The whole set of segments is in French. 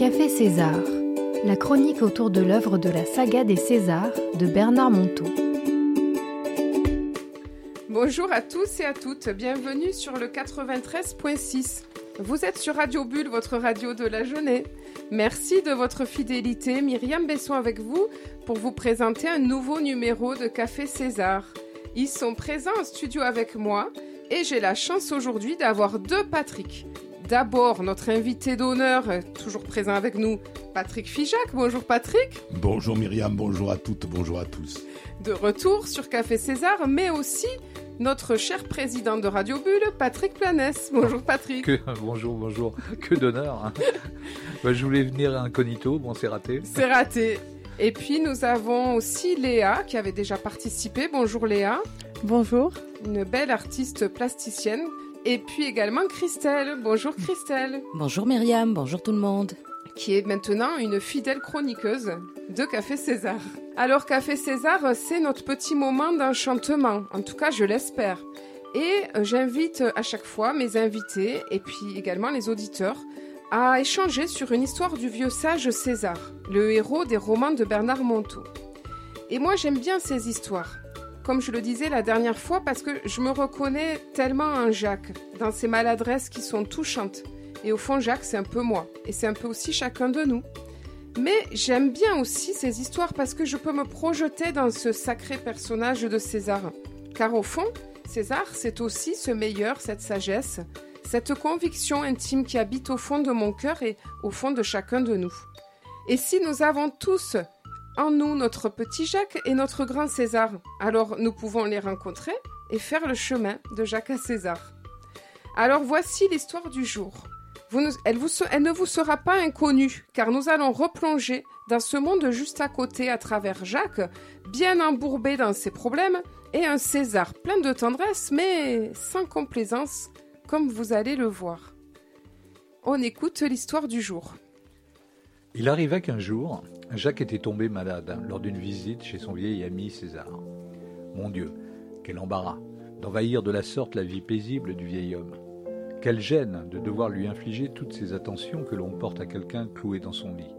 Café César, la chronique autour de l'œuvre de la saga des Césars de Bernard Monteau. Bonjour à tous et à toutes, bienvenue sur le 93.6. Vous êtes sur Radio Bulle, votre radio de la journée. Merci de votre fidélité, Myriam Besson avec vous pour vous présenter un nouveau numéro de Café César. Ils sont présents en studio avec moi et j'ai la chance aujourd'hui d'avoir deux Patrick. D'abord, notre invité d'honneur, toujours présent avec nous, Patrick Fijac. Bonjour Patrick. Bonjour Myriam, bonjour à toutes, bonjour à tous. De retour sur Café César, mais aussi notre cher président de Radio Bulle, Patrick Planès. Bonjour Patrick. bonjour, bonjour. Que d'honneur. Hein. Bah, je voulais venir incognito, bon c'est raté. C'est raté. Et puis nous avons aussi Léa qui avait déjà participé. Bonjour Léa. Bonjour. Une belle artiste plasticienne et puis également Christelle. Bonjour Christelle. Bonjour Myriam, bonjour tout le monde. Qui est maintenant une fidèle chroniqueuse de Café César. Alors Café César, c'est notre petit moment d'enchantement. En tout cas, je l'espère. Et euh, j'invite à chaque fois mes invités et puis également les auditeurs à échanger sur une histoire du vieux sage César, le héros des romans de Bernard Monteau. Et moi j'aime bien ces histoires comme je le disais la dernière fois, parce que je me reconnais tellement en Jacques, dans ses maladresses qui sont touchantes. Et au fond, Jacques, c'est un peu moi. Et c'est un peu aussi chacun de nous. Mais j'aime bien aussi ces histoires parce que je peux me projeter dans ce sacré personnage de César. Car au fond, César, c'est aussi ce meilleur, cette sagesse, cette conviction intime qui habite au fond de mon cœur et au fond de chacun de nous. Et si nous avons tous en nous notre petit Jacques et notre grand César. Alors nous pouvons les rencontrer et faire le chemin de Jacques à César. Alors voici l'histoire du jour. elle, elle ne vous sera pas inconnue, car nous allons replonger dans ce monde juste à côté à travers Jacques, bien embourbé dans ses problèmes, et un César plein de tendresse, mais sans complaisance, comme vous allez le voir. On écoute l'histoire du jour. Il arriva qu'un jour, Jacques était tombé malade lors d'une visite chez son vieil ami César. Mon Dieu, quel embarras d'envahir de la sorte la vie paisible du vieil homme. Quelle gêne de devoir lui infliger toutes ces attentions que l'on porte à quelqu'un cloué dans son lit.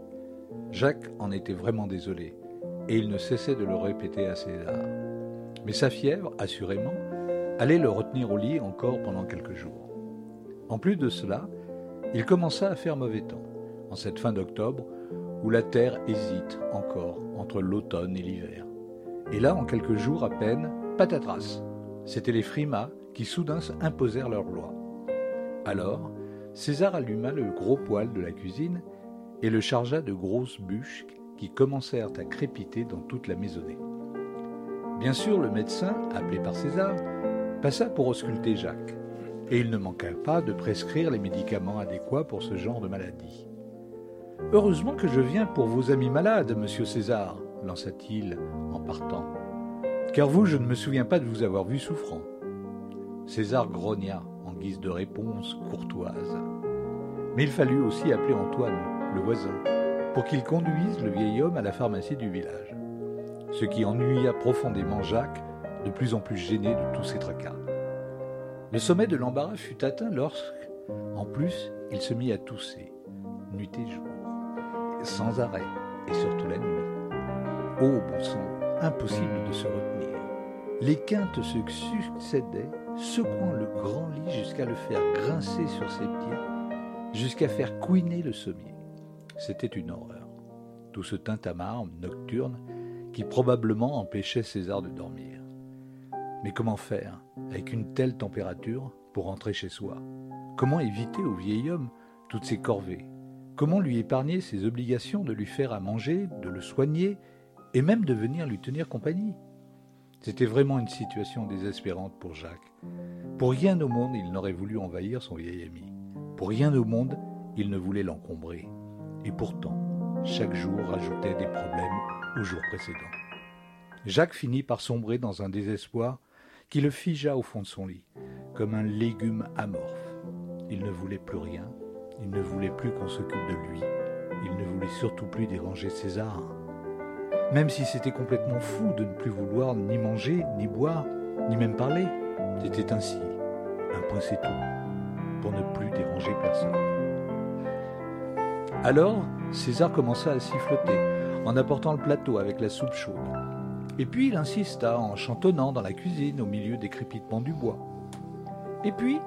Jacques en était vraiment désolé, et il ne cessait de le répéter à César. Mais sa fièvre, assurément, allait le retenir au lit encore pendant quelques jours. En plus de cela, il commença à faire mauvais temps en cette fin d'octobre, où la terre hésite encore entre l'automne et l'hiver. Et là, en quelques jours à peine, patatras. C'étaient les frimas qui soudain imposèrent leurs lois. Alors, César alluma le gros poêle de la cuisine et le chargea de grosses bûches qui commencèrent à crépiter dans toute la maisonnée. Bien sûr, le médecin, appelé par César, passa pour ausculter Jacques, et il ne manqua pas de prescrire les médicaments adéquats pour ce genre de maladie. Heureusement que je viens pour vos amis malades, monsieur César, lança-t-il en partant. Car vous, je ne me souviens pas de vous avoir vu souffrant. César grogna en guise de réponse courtoise. Mais il fallut aussi appeler Antoine, le voisin, pour qu'il conduise le vieil homme à la pharmacie du village. Ce qui ennuya profondément Jacques, de plus en plus gêné de tous ces tracas. Le sommet de l'embarras fut atteint lorsque, en plus, il se mit à tousser, nuit et jour sans arrêt, et surtout la nuit. Oh bon sang, impossible de se retenir. Les quintes se succédaient, secouant le grand lit jusqu'à le faire grincer sur ses pieds, jusqu'à faire couiner le sommier. C'était une horreur. Tout ce tintamarre nocturne qui probablement empêchait César de dormir. Mais comment faire avec une telle température pour rentrer chez soi? Comment éviter au vieil homme toutes ces corvées? Comment lui épargner ses obligations de lui faire à manger, de le soigner, et même de venir lui tenir compagnie? C'était vraiment une situation désespérante pour Jacques. Pour rien au monde il n'aurait voulu envahir son vieil ami. Pour rien au monde il ne voulait l'encombrer. Et pourtant, chaque jour rajoutait des problèmes au jour précédent. Jacques finit par sombrer dans un désespoir qui le figea au fond de son lit, comme un légume amorphe. Il ne voulait plus rien, il ne voulait plus qu'on s'occupe de lui. Il ne voulait surtout plus déranger César. Même si c'était complètement fou de ne plus vouloir ni manger, ni boire, ni même parler, c'était ainsi. Un point c'est tout, pour ne plus déranger personne. Alors, César commença à siffloter, en apportant le plateau avec la soupe chaude. Et puis il insista en chantonnant dans la cuisine au milieu des crépitements du bois. Et puis,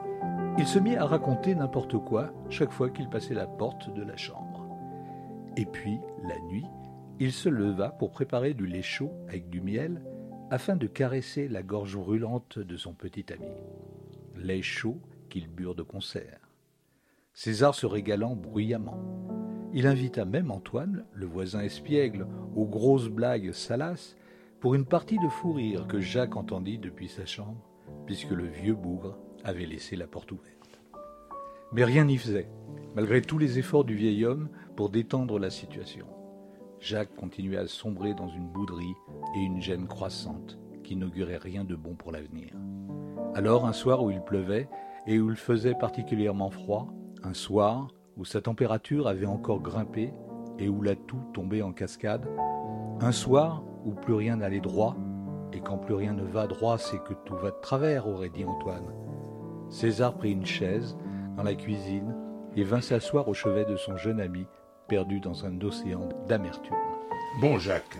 il se mit à raconter n'importe quoi chaque fois qu'il passait la porte de la chambre. Et puis, la nuit, il se leva pour préparer du lait chaud avec du miel afin de caresser la gorge brûlante de son petit ami. Lait chaud qu'il burent de concert. César se régalant bruyamment. Il invita même Antoine, le voisin espiègle, aux grosses blagues salaces, pour une partie de fou rire que Jacques entendit depuis sa chambre, puisque le vieux bougre avait laissé la porte ouverte. Mais rien n'y faisait, malgré tous les efforts du vieil homme pour détendre la situation. Jacques continuait à sombrer dans une bouderie et une gêne croissante qui n'augurait rien de bon pour l'avenir. Alors, un soir où il pleuvait et où il faisait particulièrement froid, un soir où sa température avait encore grimpé et où la toux tombait en cascade, un soir où plus rien n'allait droit, et quand plus rien ne va droit, c'est que tout va de travers, aurait dit Antoine. César prit une chaise dans la cuisine et vint s'asseoir au chevet de son jeune ami, perdu dans un océan d'amertume. Bon, Jacques,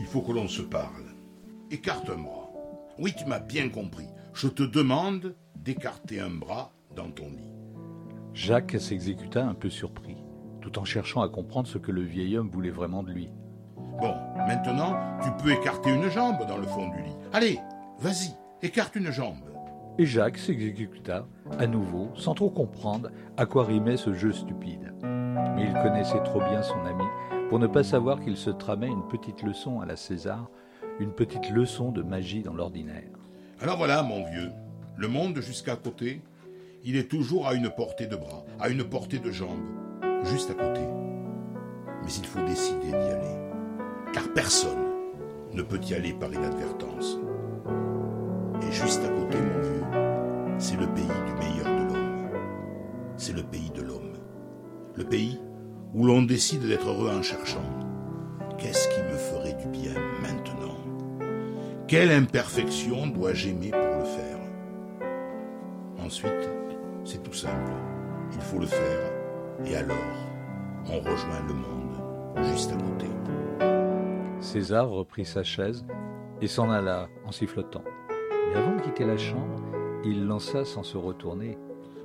il faut que l'on se parle. Écarte un bras. Oui, tu m'as bien compris. Je te demande d'écarter un bras dans ton lit. Jacques s'exécuta un peu surpris, tout en cherchant à comprendre ce que le vieil homme voulait vraiment de lui. Bon, maintenant, tu peux écarter une jambe dans le fond du lit. Allez, vas-y, écarte une jambe. Et Jacques s'exécuta à nouveau, sans trop comprendre à quoi rimait ce jeu stupide. Mais il connaissait trop bien son ami pour ne pas savoir qu'il se tramait une petite leçon à la César, une petite leçon de magie dans l'ordinaire. Alors voilà, mon vieux, le monde jusqu'à côté, il est toujours à une portée de bras, à une portée de jambes, juste à côté. Mais il faut décider d'y aller, car personne ne peut y aller par inadvertance. Et juste à côté, mon vieux, c'est le pays du meilleur de l'homme. C'est le pays de l'homme. Le pays où l'on décide d'être heureux en cherchant. Qu'est-ce qui me ferait du bien maintenant? Quelle imperfection dois-je aimer pour le faire? Ensuite, c'est tout simple. Il faut le faire. Et alors, on rejoint le monde, juste à côté. César reprit sa chaise et s'en alla en sifflotant. Mais avant de quitter la chambre, il lança sans se retourner.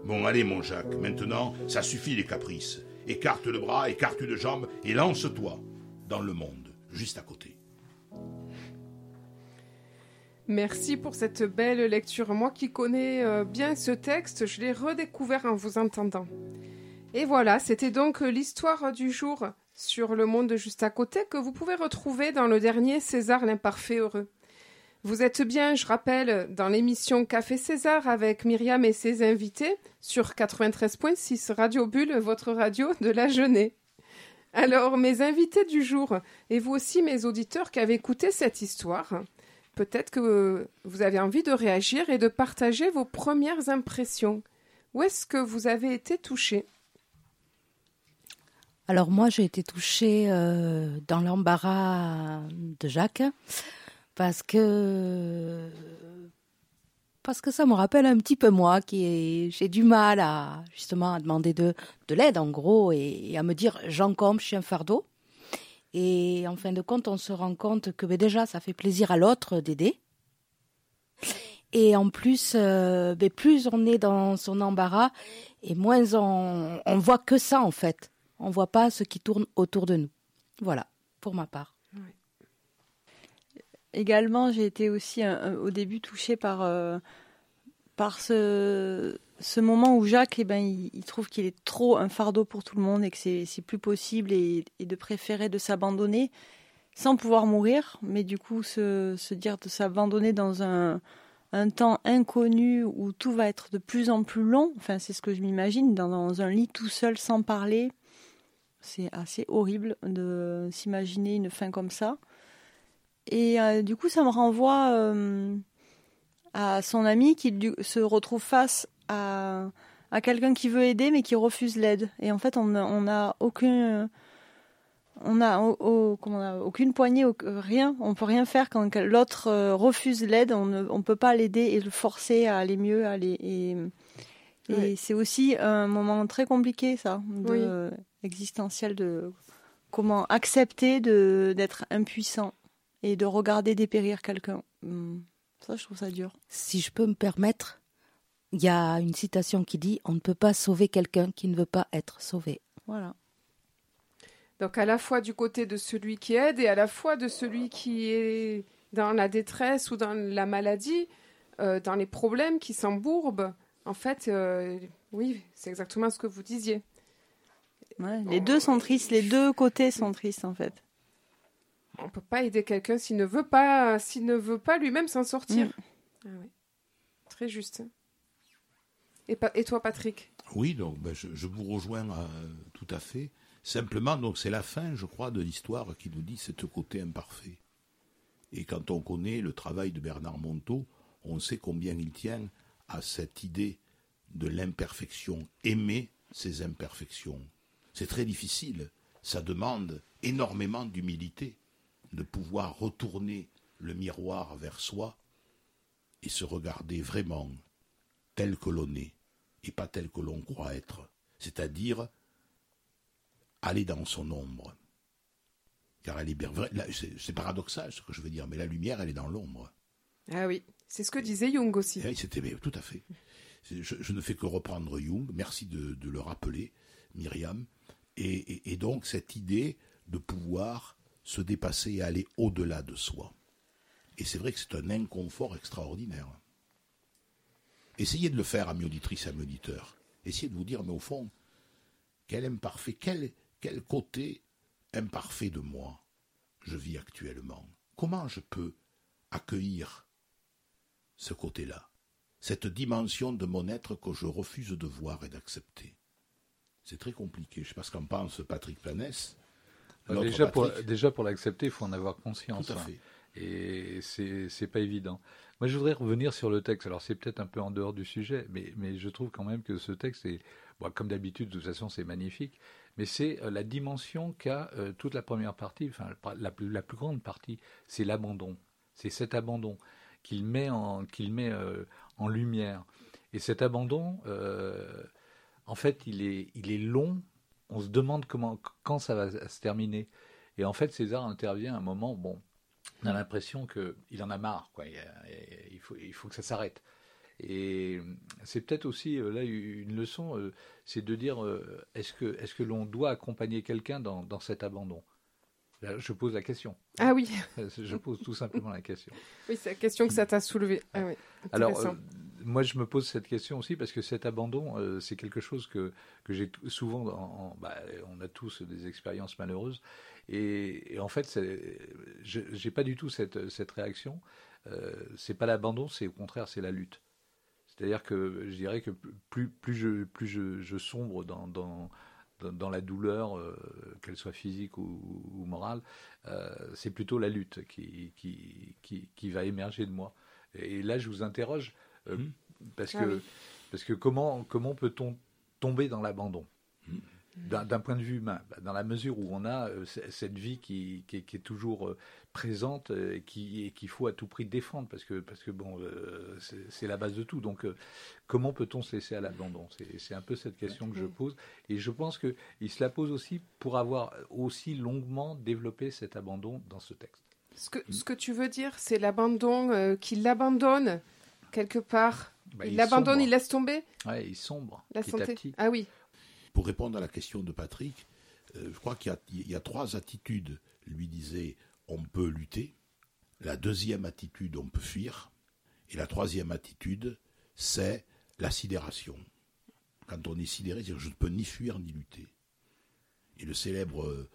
Bon, allez, mon Jacques, maintenant, ça suffit les caprices. Écarte le bras, écarte une jambe et lance-toi dans le monde, juste à côté. Merci pour cette belle lecture. Moi qui connais euh, bien ce texte, je l'ai redécouvert en vous entendant. Et voilà, c'était donc l'histoire du jour sur le monde juste à côté que vous pouvez retrouver dans le dernier César l'imparfait heureux. Vous êtes bien, je rappelle, dans l'émission Café César avec Myriam et ses invités sur 93.6 Radio Bulle, votre radio de la jeunesse. Alors, mes invités du jour, et vous aussi, mes auditeurs qui avez écouté cette histoire, peut-être que vous avez envie de réagir et de partager vos premières impressions. Où est-ce que vous avez été touché Alors moi, j'ai été touchée euh, dans l'embarras de Jacques parce que parce que ça me rappelle un petit peu moi qui j'ai du mal à justement à demander de, de l'aide en gros et, et à me dire j'encombre, je suis un fardeau. Et en fin de compte, on se rend compte que ben, déjà, ça fait plaisir à l'autre d'aider. Et en plus, euh, ben, plus on est dans son embarras, et moins on, on voit que ça en fait. On voit pas ce qui tourne autour de nous. Voilà, pour ma part. Également, j'ai été aussi euh, au début touchée par, euh, par ce, moment où Jacques, eh ben, il, il trouve qu'il est trop un fardeau pour tout le monde et que c'est plus possible et, de préférer de s'abandonner sans pouvoir mourir, mais du coup se, dire de s'abandonner dans un, temps inconnu où tout va être de plus en plus long. Enfin, c'est ce que je m'imagine dans un lit tout seul sans parler. C'est assez horrible de s'imaginer une fin comme ça. Et euh, du coup, ça me renvoie euh, à son ami qui se retrouve face à, quelqu'un qui veut aider mais qui refuse l'aide. Et en fait, on n'a on a on a, aucune poignée, rien. On peut rien faire quand l'autre euh, refuse l'aide. On ne peut pas l'aider et le forcer à aller mieux, Et c'est aussi un moment très compliqué, ça, de, Oui. euh, existentiel, de comment accepter d'être impuissant et de regarder dépérir quelqu'un. Hum, Ça, je trouve ça dur. Si je peux me permettre, il y a une citation qui dit On ne peut pas sauver quelqu'un qui ne veut pas être sauvé. Voilà. Donc à la fois du côté de celui qui aide et à la fois de celui qui est dans la détresse ou dans la maladie, euh, dans les problèmes, qui s'embourbent. En fait, euh, oui, c'est exactement ce que vous disiez. Ouais, les deux sont tristes, les deux côtés sont tristes en fait. On peut pas aider quelqu'un s'il ne veut pas, s'il ne veut pas lui-même s'en sortir. Mm. Ah ouais. Très juste. Et, pa- et toi, Patrick? Oui, donc ben, je, je vous rejoins euh, tout à fait. Simplement, donc c'est la fin, je crois, de l'histoire qui nous dit ce côté imparfait. Et quand on connaît le travail de Bernard Monteau, on sait combien il tient à cette idée de l'imperfection, aimer ses imperfections. C'est très difficile, ça demande énormément d'humilité de pouvoir retourner le miroir vers soi et se regarder vraiment tel que l'on est et pas tel que l'on croit être, c'est-à-dire aller dans son ombre. Car elle est c'est paradoxal ce que je veux dire, mais la lumière, elle est dans l'ombre. Ah oui, c'est ce que disait Jung aussi. Eh oui, C'était mais tout à fait. Je, ne fais que reprendre Jung. Merci de, le rappeler, Myriam. Et, donc cette idée de pouvoir se dépasser et aller au-delà de soi. Et c'est vrai que c'est un inconfort extraordinaire. Essayez de le faire, amis auditrices amis auditeurs. Essayez de vous dire, mais au fond, quel imparfait, quel, quel côté imparfait de moi je vis actuellement? Comment je peux accueillir ce côté-là, cette dimension de mon être que je refuse de voir et d'accepter. C'est très compliqué. Je ne sais pas ce qu'en pense Patrick Planès. L'autre Déjà pour, Patrick. déjà pour l'accepter, il faut en avoir conscience. Tout à hein. Et c'est c'est pas évident. Moi, je voudrais revenir sur le texte. Alors, c'est peut-être un peu en dehors du sujet, mais, mais je trouve quand même que ce texte est, bon, comme d'habitude, de toute façon, c'est magnifique. Mais c'est euh, la dimension qu'a euh, toute la première partie, enfin, la plus, la plus grande partie, c'est l'abandon. C'est cet abandon qu'il met en, met euh, en lumière. Et cet abandon, euh, en fait, il est, il est long. On se demande comment, quand ça va se terminer. Et en fait, César intervient à un moment, bon, on a l'impression qu'il en a marre, quoi. Il, il faut, il faut que ça s'arrête. Et c'est peut-être aussi euh, là une leçon, c'est de dire est-ce que, est que l'on doit accompagner quelqu'un dans, dans cet abandon? Je pose la question. Ah oui, Je pose tout simplement la question. oui, c'est la question que ça t'a soulevée. Ah oui, Alors, euh, moi, je me pose cette question aussi parce que cet abandon, euh, c'est quelque chose que, que j'ai souvent. En, en- bah, on a tous des expériences malheureuses. Et, et en fait, je n'ai pas du tout cette, cette réaction. Euh, c'est pas l'abandon, c'est au contraire, c'est la lutte. C'est-à-dire que je dirais que plus, plus, je, plus je, je sombre dans, dans, dans, dans la douleur, euh, qu'elle soit physique ou, ou morale, euh, c'est plutôt la lutte qui, qui, qui, qui va émerger de moi. Et là, je vous interroge, euh, parce, Ah que, oui. parce que comment, comment peut-on tomber dans l'abandon? Mhm. D'un point de vue humain, bah, dans la mesure où on a euh, cette vie qui, qui, est- qui est toujours euh, présente euh, et qui- et qu'il faut à tout prix défendre, parce que, parce que bon, euh, c'est la base de tout. Donc, comment peut-on se laisser à l'abandon? C'est un peu cette question que je pose. Et je pense qu'il se la pose aussi pour avoir aussi longuement développé cet abandon dans ce texte. Ce que, ce que tu veux dire, c'est l'abandon, qu'il l'abandonne quelque part. Bah, il l'abandonne, il laisse tomber? Ouais, il sombre la petit à santé. petit. Ah oui, Pour répondre à la question de Patrick, euh, je crois qu'il y a- il y, a trois attitudes. Lui disait on peut lutter. La deuxième attitude, on peut fuir. Et la troisième attitude, c'est la sidération. Quand on est sidéré, c'est-à-dire je ne peux ni fuir ni lutter. Et le célèbre euh,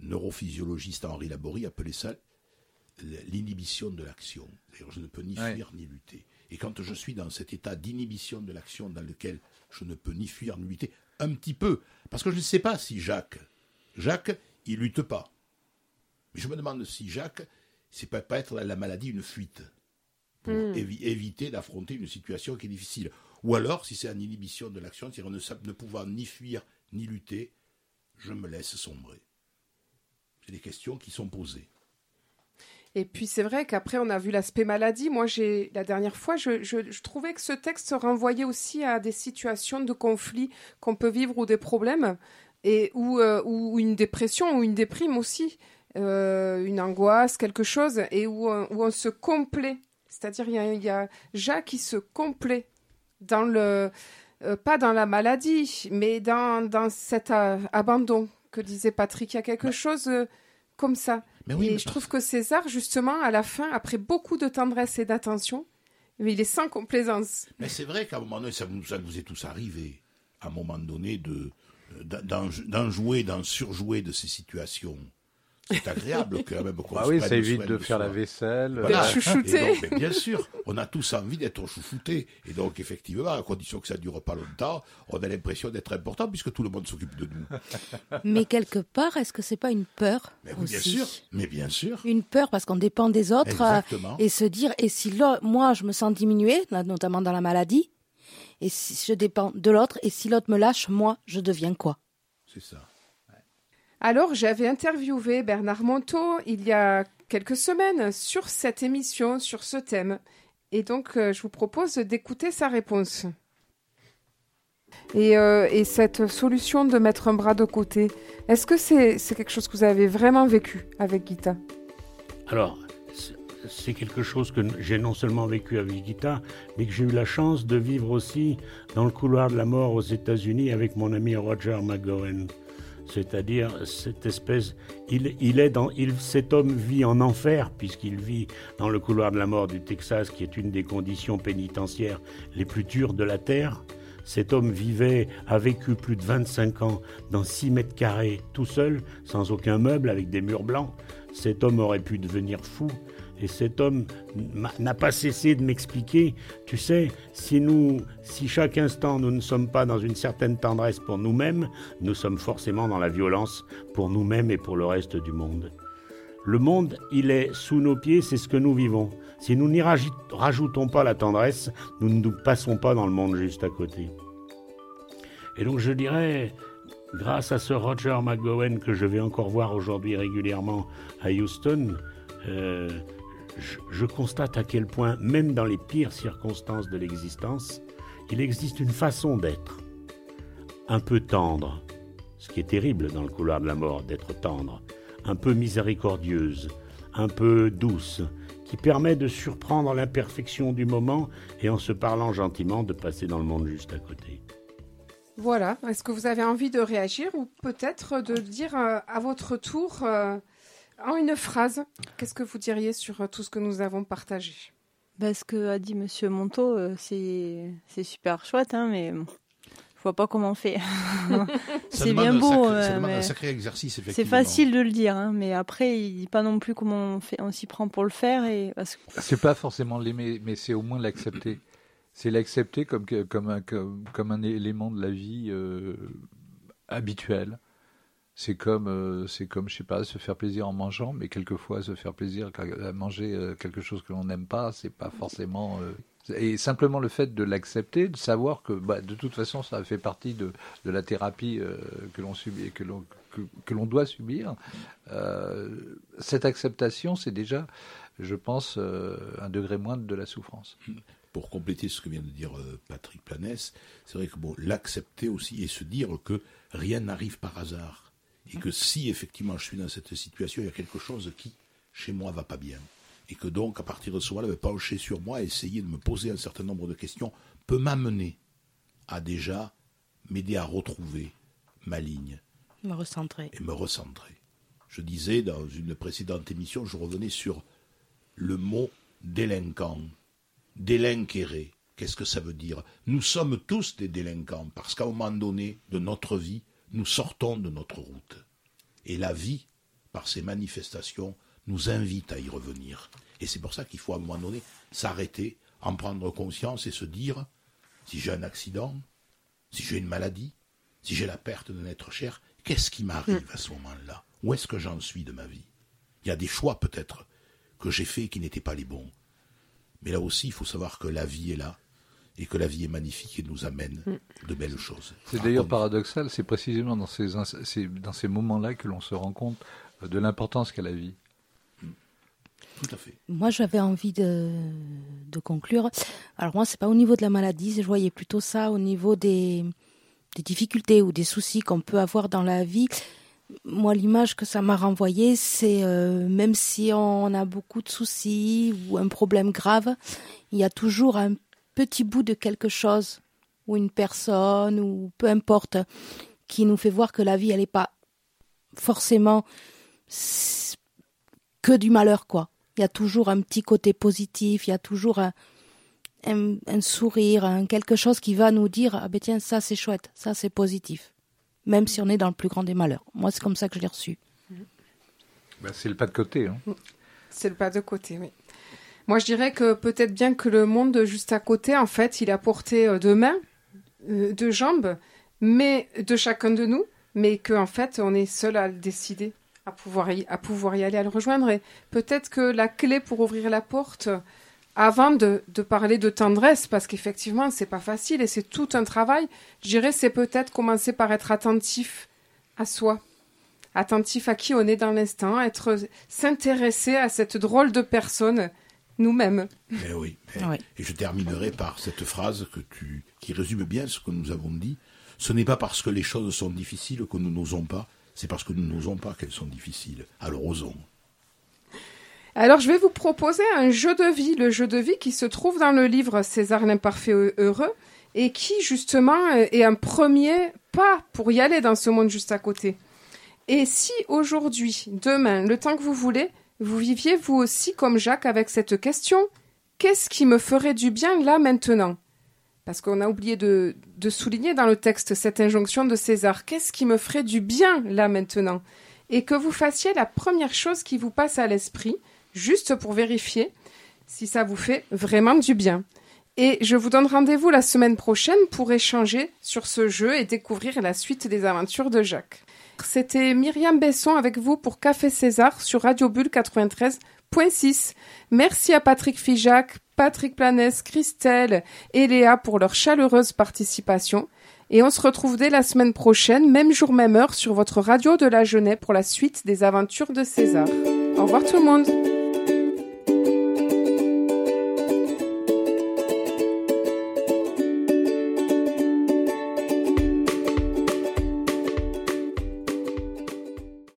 neurophysiologiste Henri Laborie appelait ça l'inhibition de l'action. C'est-à-dire je ne peux ni Ouais. fuir ni lutter. Et quand je suis dans cet état d'inhibition de l'action dans lequel je ne peux ni fuir ni lutter, un petit peu, parce que je ne sais pas si Jacques, Jacques, il lutte pas. Mais je me demande si Jacques, c'est peut pas être la maladie une fuite pour évi- éviter d'affronter une situation qui est difficile. Ou alors, si c'est une inhibition de l'action, c'est-à-dire ne, ne pouvant ni fuir ni lutter, je me laisse sombrer. C'est des questions qui sont posées. Et puis c'est vrai qu'après on a vu l'aspect maladie. Moi, j'ai la dernière fois, je, je, trouvais que ce texte renvoyait aussi à des situations de conflit qu'on peut vivre ou des problèmes et ou, euh, ou une dépression ou une déprime aussi, euh, une angoisse, quelque chose, et où, où on se complaît. C'est-à-dire il y a, y a Jacques qui se complaît dans le euh, pas dans la maladie, mais dans, dans cet abandon que disait Patrick. Il y a quelque chose comme ça. Et je trouve que César, justement, à la fin, après beaucoup de tendresse et d'attention, mais il est sans complaisance. Mais c'est vrai qu'à un moment donné, ça nous, ça nous est tous arrivé, à un moment donné, de d'en jouer, d'en surjouer de ces situations c'est agréable quand même Ah oui, ça évite de, faire la vaisselle. Voilà. chouchouté. bien sûr, on a tous envie d'être chouchouté. Et donc, effectivement, à condition que ça ne dure pas longtemps, on a l'impression d'être important puisque tout le monde s'occupe de nous. Mais quelque part, est-ce que c'est pas une peur mais aussi Bien sûr, mais bien sûr. Une peur parce qu'on dépend des autres. Euh, et se dire, et si moi je me sens diminué, notamment dans la maladie, et si je dépends de l'autre, et si l'autre me lâche, moi, je deviens quoi? C'est ça. Alors, j'avais interviewé Bernard Monteau il y a quelques semaines sur cette émission, sur ce thème. Et donc, euh, je vous propose d'écouter sa réponse. Euh, et, cette solution de mettre un bras de côté, est-ce que c'est quelque chose que vous avez vraiment vécu avec Gita Alors, c'est quelque chose que j'ai non seulement vécu avec Gita, mais que j'ai eu la chance de vivre aussi dans le couloir de la mort aux États-Unis avec mon ami Roger McGowan c'est-à-dire cette espèce, il, est dans, cet homme vit en enfer puisqu'il vit dans le couloir de la mort du Texas, qui est une des conditions pénitentiaires les plus dures de la terre. Cet homme vivait, a vécu plus de 25 ans dans 6 mètres carrés, tout seul, sans aucun meuble, avec des murs blancs. Cet homme aurait pu devenir fou. Et cet homme n'a pas cessé de m'expliquer, tu sais, si nous, si chaque instant nous ne sommes pas dans une certaine tendresse pour nous-mêmes, nous sommes forcément dans la violence pour nous-mêmes et pour le reste du monde. Le monde, il est sous nos pieds, c'est ce que nous vivons. Si nous n'y rajoutons pas la tendresse, nous ne nous passons pas dans le monde juste à côté. Et donc je dirais, grâce à ce Roger McGowan que je vais encore voir aujourd'hui régulièrement à Houston, euh, je, constate à quel point, même dans les pires circonstances de l'existence, il existe une façon d'être, un peu tendre, ce qui est terrible dans le couloir de la mort d'être tendre, un peu miséricordieuse, un peu douce, qui permet de surprendre l'imperfection du moment et en se parlant gentiment de passer dans le monde juste à côté. Voilà, est-ce que vous avez envie de réagir ou peut-être de dire euh, à votre tour euh, en une phrase, qu'est-ce que vous diriez sur euh, tout ce que nous avons partagé? Ben, Ce que a dit Monsieur Monteau, euh, c'est super chouette, hein, mais je vois pas comment on fait. c'est bien beau. ça demande un sacré exercice, C'est facile de le dire, hein, mais après, il dit pas non plus comment on, fait, on s'y prend pour le faire. Et... C'est pas forcément l'aimer, mais c'est au moins l'accepter. C'est l'accepter comme, comme, un, comme, un élément de la vie euh, habituelle. C'est comme, euh, c'est comme, je sais pas, se faire plaisir en mangeant, mais quelquefois se faire plaisir à manger euh, quelque chose que l'on n'aime pas, c'est pas forcément. Euh, et simplement le fait de l'accepter, de savoir que, bah, de toute façon, ça fait partie de, de la thérapie que l'on subit, que l'on que, l'on doit subir. cette acceptation, c'est déjà, je pense, un degré moindre de la souffrance pour compléter ce que vient de dire Patrick Planès, c'est vrai que bon, l'accepter aussi et se dire que rien n'arrive par hasard et que si effectivement je suis dans cette situation, il y a quelque chose qui, chez moi, va pas bien. Et que donc, à partir de ce moment-là, pencher sur moi, essayer de me poser un certain nombre de questions, peut m'amener à déjà m'aider à retrouver ma ligne. Me recentrer. Et me recentrer. Je disais dans une précédente émission, je revenais sur le mot délinquant. Délinquer. Qu'est-ce que ça veut dire? Nous sommes tous des délinquants parce qu'à un moment donné de notre vie, nous sortons de notre route. Et la vie, par ses manifestations, nous invite à y revenir. Et c'est pour ça qu'il faut à un moment donné s'arrêter, en prendre conscience et se dire, si j'ai un accident, si j'ai une maladie, si j'ai la perte d'un être cher, qu'est-ce qui m'arrive à ce moment-là? Où est-ce que j'en suis de ma vie? Il y a des choix peut-être que j'ai faits qui n'étaient pas les bons. Mais là aussi, il faut savoir que la vie est là, et que la vie est magnifique et nous amène mm. de belles choses. C'est d'ailleurs paradoxal, c'est précisément dans ces, dans ces moments-là que l'on se rend compte de l'importance qu'a la vie. Tout à fait. Moi, j'avais envie de, de conclure. Alors moi, c'est pas au niveau de la maladie, je voyais plutôt ça au niveau des, des difficultés ou des soucis qu'on peut avoir dans la vie. Moi, l'image que ça m'a renvoyée, c'est euh, même si on a beaucoup de soucis ou un problème grave, il y a toujours un petit bout de quelque chose ou une personne ou peu importe qui nous fait voir que la vie, elle n'est pas forcément que du malheur, quoi. Il y a toujours un petit côté positif, il y a toujours un, un, sourire, un quelque chose qui va nous dire ah ben tiens ça c'est chouette, ça c'est positif, même si on est dans le plus grand des malheurs. Moi c'est comme ça que je l'ai reçu. Ben, c'est le pas de côté. Hein. C'est le pas de côté, oui. Moi je dirais que peut-être bien que le monde juste à côté, en fait, il a porté euh, deux mains, euh, deux jambes, mais de chacun de nous, mais qu'en en fait on est seul à le décider, à pouvoir y, aller, à le rejoindre. Et peut-être que la clé pour ouvrir la porte avant de, parler de tendresse, parce qu'effectivement, c'est pas facile et c'est tout un travail, je dirais c'est peut-être commencer par être attentif à soi, attentif à qui on est dans l'instant, être s'intéresser à cette drôle de personne nous-mêmes. Oui, Et je terminerai par cette phrase que tu, qui résume bien ce que nous avons dit. Ce n'est pas parce que les choses sont difficiles que nous n'osons pas, c'est parce que nous n'osons pas qu'elles sont difficiles. Alors osons. Alors, je vais vous proposer un jeu de vie, le jeu de vie qui se trouve dans le livre César l'imparfait heureux et qui, justement, euh, est un premier pas pour y aller dans ce monde juste à côté. Et si aujourd'hui, demain, le temps que vous voulez, vous viviez vous aussi comme Jacques avec cette question Qu'est-ce qui me ferait du bien là maintenant? Parce qu'on a oublié de, souligner dans le texte cette injonction de César Qu'est-ce qui me ferait du bien là maintenant? Et que vous fassiez la première chose qui vous passe à l'esprit juste pour vérifier si ça vous fait vraiment du bien. Et je vous donne rendez-vous la semaine prochaine pour échanger sur ce jeu et découvrir la suite des aventures de Jacques. C'était Myriam Besson avec vous pour Café César sur Radio Bulle 93.6. Merci à Patrick Fijac, Patrick Planès, Christelle et Léa pour leur chaleureuse participation. Et on se retrouve dès la semaine prochaine, même jour, même heure, sur votre radio de la Jeunesse pour la suite des aventures de César. Au revoir tout le monde!